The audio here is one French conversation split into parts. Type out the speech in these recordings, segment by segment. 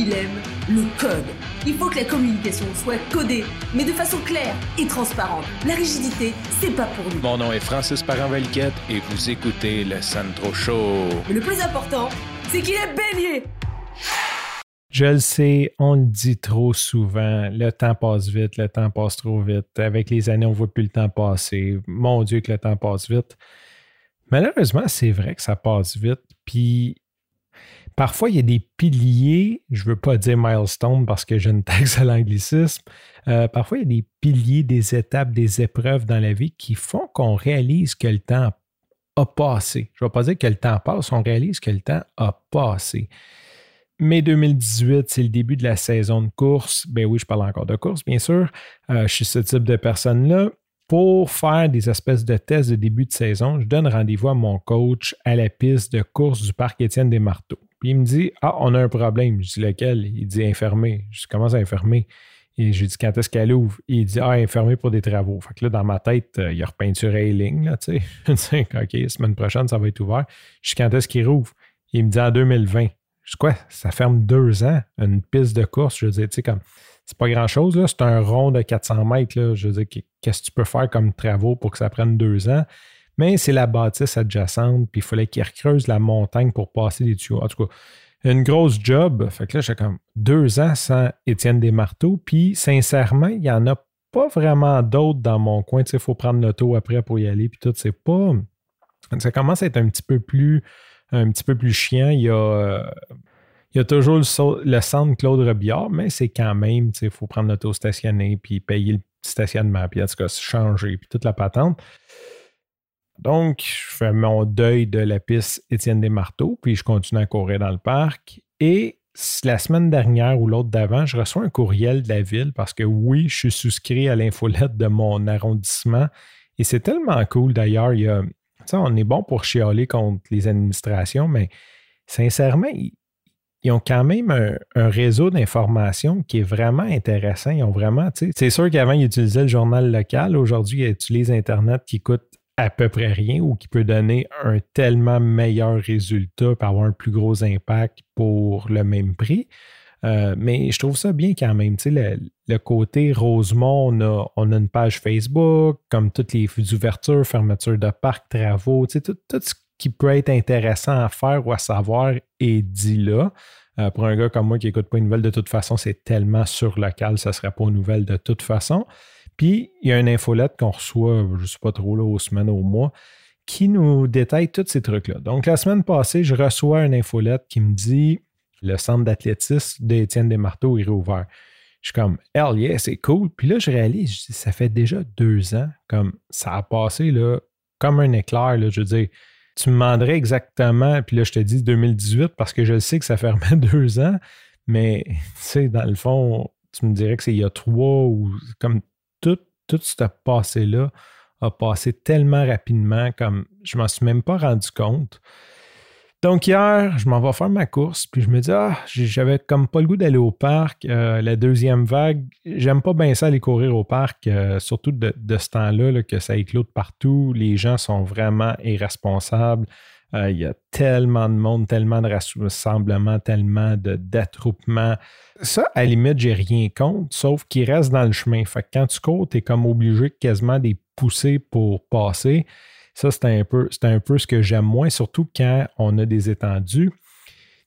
il aime le code. Il faut que la communication soit codée, mais de façon claire et transparente. La rigidité, c'est pas pour nous. Mon nom est Francis parent et vous écoutez le Sandro Show. Mais le plus important, c'est qu'il est bélier. Je le sais, on le dit trop souvent. Le temps passe vite, le temps passe trop vite. Avec les années, on ne voit plus le temps passer. Mon Dieu, que le temps passe vite. Malheureusement, c'est vrai que ça passe vite. Puis parfois, il y a des piliers, je ne veux pas dire milestone parce que j'ai une taxe à l'anglicisme. Euh, parfois, il y a des piliers, des étapes, des épreuves dans la vie qui font qu'on réalise que le temps a passé. Je ne vais pas dire que le temps passe, on réalise que le temps a passé. Mai 2018, c'est le début de la saison de course. Ben oui, je parle encore de course, bien sûr. Euh, je suis ce type de personne-là. Pour faire des espèces de tests de début de saison, je donne rendez-vous à mon coach à la piste de course du parc Étienne des Marteaux. Puis il me dit Ah, on a un problème. Je dis lequel Il dit infirmé. Je dis Comment ça Et je lui dis Quand est-ce qu'elle ouvre Il dit Ah, infirmé pour des travaux. Fait que là, dans ma tête, euh, il a repeinturé les lignes. Là, tu sais. OK, semaine prochaine, ça va être ouvert. Je dis Quand est-ce qu'il rouvre Il me dit En 2020. Je dis quoi, ça ferme deux ans, une piste de course. Je dire, tu sais, comme c'est pas grand-chose. C'est un rond de 400 mètres, là. Je veux dire, qu'est-ce que tu peux faire comme travaux pour que ça prenne deux ans? Mais c'est la bâtisse adjacente, puis il fallait qu'ils recreusent la montagne pour passer des tuyaux. En tout cas, une grosse job. Fait que là, j'ai comme deux ans sans Étienne Desmarteaux. Puis, sincèrement, il n'y en a pas vraiment d'autres dans mon coin. Tu sais, il faut prendre l'auto après pour y aller. Puis tout, c'est pas. Ça commence à être un petit peu plus un petit plus chiant. Il y a, toujours le, centre Claude Rebillard, mais c'est quand même, il faut prendre l'auto stationné, puis payer le stationnement, puis en tout cas, changer, puis toute la patente. Donc, je fais mon deuil de la piste Étienne Desmarteaux, puis je continue à courir dans le parc. Et la semaine dernière ou l'autre d'avant, je reçois un courriel de la ville parce que oui, je suis souscrit à l'infolette de mon arrondissement. Et c'est tellement cool d'ailleurs. On est bon pour chialer contre les administrations, mais sincèrement, ils, ont quand même un, réseau d'informations qui est vraiment intéressant. Ils ont vraiment, c'est sûr qu'avant, ils utilisaient le journal local. Aujourd'hui, ils utilisent Internet qui coûte à peu près rien ou qui peut donner un tellement meilleur résultat, pour avoir un plus gros impact pour le même prix. Euh, mais je trouve ça bien quand même. Tu sais, le, côté Rosemont, on a, une page Facebook, comme toutes les ouvertures, fermetures de parcs, travaux, tu sais, tout, ce qui peut être intéressant à faire ou à savoir est dit là. Euh, pour un gars comme moi qui n'écoute pas une nouvelle de toute façon, c'est tellement sur local, ça ne serait pas une nouvelle de toute façon. Puis, il y a une infolette qu'on reçoit, je ne sais pas trop, là, aux semaines, aux mois, qui nous détaille tous ces trucs-là. Donc, la semaine passée, je reçois une infolette qui me dit le centre d'athlétisme d'Étienne Desmarteaux est réouvert. Je suis comme, hell yeah, c'est cool. Puis là, je réalise, ça fait déjà deux ans, comme ça a passé là, comme un éclair. Là, je veux dire, tu me demanderais exactement, puis là, je te dis 2018 parce que je sais que ça fermait deux ans, mais tu sais, dans le fond, tu me dirais que c'est il y a trois ou comme tout, tout ce passé-là a passé tellement rapidement, comme je m'en suis même pas rendu compte. Donc hier, je m'en vais faire ma course, puis je me dis, ah, j'avais comme pas le goût d'aller au parc. Euh, la deuxième vague, j'aime pas bien ça aller courir au parc, euh, surtout de, ce temps-là, que ça éclate partout. Les gens sont vraiment irresponsables. Euh, il y a tellement de monde, tellement de rassemblements, tellement d'attroupements. Ça, à la limite, j'ai rien contre, sauf qu'ils restent dans le chemin. Fait que quand tu cours, tu es comme obligé quasiment de les pousser pour passer. Ça, c'est un, peu, un peu ce que j'aime moins, surtout quand on a des étendues.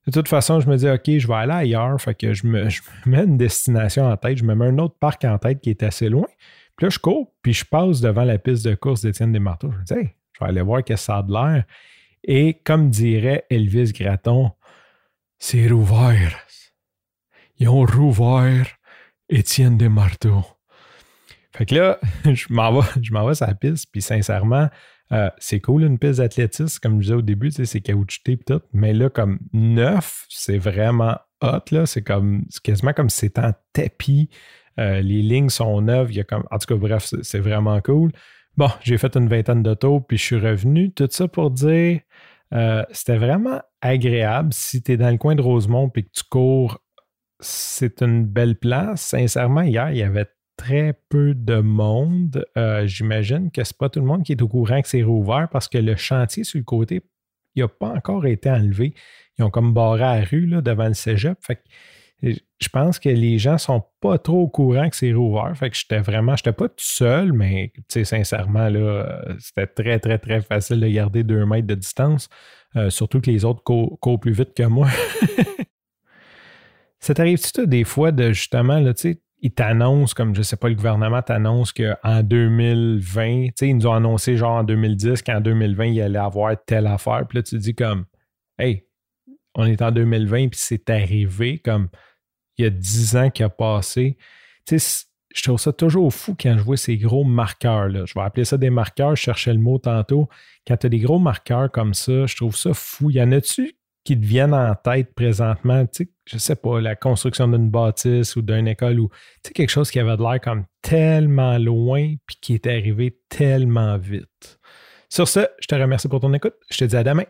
De toute façon, je me dis, OK, je vais aller ailleurs. Fait que je me, mets une destination en tête. Je me mets un autre parc en tête qui est assez loin. Puis là, je cours, puis je passe devant la piste de course d'Étienne Desmarteaux. Je me dis, hey, je vais aller voir qu'est-ce que ça a de l'air. Et comme dirait Elvis Gratton, c'est rouvert. Ils ont rouvert Étienne Desmarteaux. Fait que là, je m'en vais, je vais sur la piste, puis sincèrement, euh, c'est cool une piste d'athlétisme, comme je disais au début, c'est caoutchouté et tout. Mais là, comme neuf, c'est vraiment hot. C'est comme quasiment comme si c'était en tapis. Euh, les lignes sont neuves. Il y a comme, en tout cas, bref, c'est vraiment cool. Bon, j'ai fait une vingtaine de tours, puis je suis revenu. Tout ça pour dire, euh, c'était vraiment agréable. Si tu es dans le coin de Rosemont et que tu cours, c'est une belle place. Sincèrement, hier, il y avait très peu de monde. Euh, j'imagine que ce n'est pas tout le monde qui est au courant que c'est rouvert parce que le chantier sur le côté, il n'a pas encore été enlevé. Ils ont comme barré la rue là, devant le cégep. Fait je pense que les gens sont pas trop au courant que c'est rouvert. Fait que j'étais vraiment, j'étais pas tout seul, mais sincèrement, là, c'était très, très, très facile de garder deux mètres de distance. Euh, surtout que les autres courent, plus vite que moi. Ça t'arrive-tu des fois de justement, là, tu sais, ils t'annoncent, comme je sais pas, le gouvernement t'annonce qu'en 2020, tu sais, ils nous ont annoncé genre en 2010 qu'en 2020, il allait avoir telle affaire. Puis là, tu dis comme, hey, on est en 2020, puis c'est arrivé comme il y a 10 ans qui a passé. Tu sais, je trouve ça toujours fou quand je vois ces gros marqueurs. Là. Je vais appeler ça des marqueurs, je cherchais le mot tantôt. Quand tu as des gros marqueurs comme ça, je trouve ça fou. Y en a-tu qui te viennent en tête présentement? Tu sais, je sais pas, la construction d'une bâtisse ou d'une école ou quelque chose qui avait de l'air comme tellement loin puis qui est arrivé tellement vite. Sur ce, je te remercie pour ton écoute. Je te dis à demain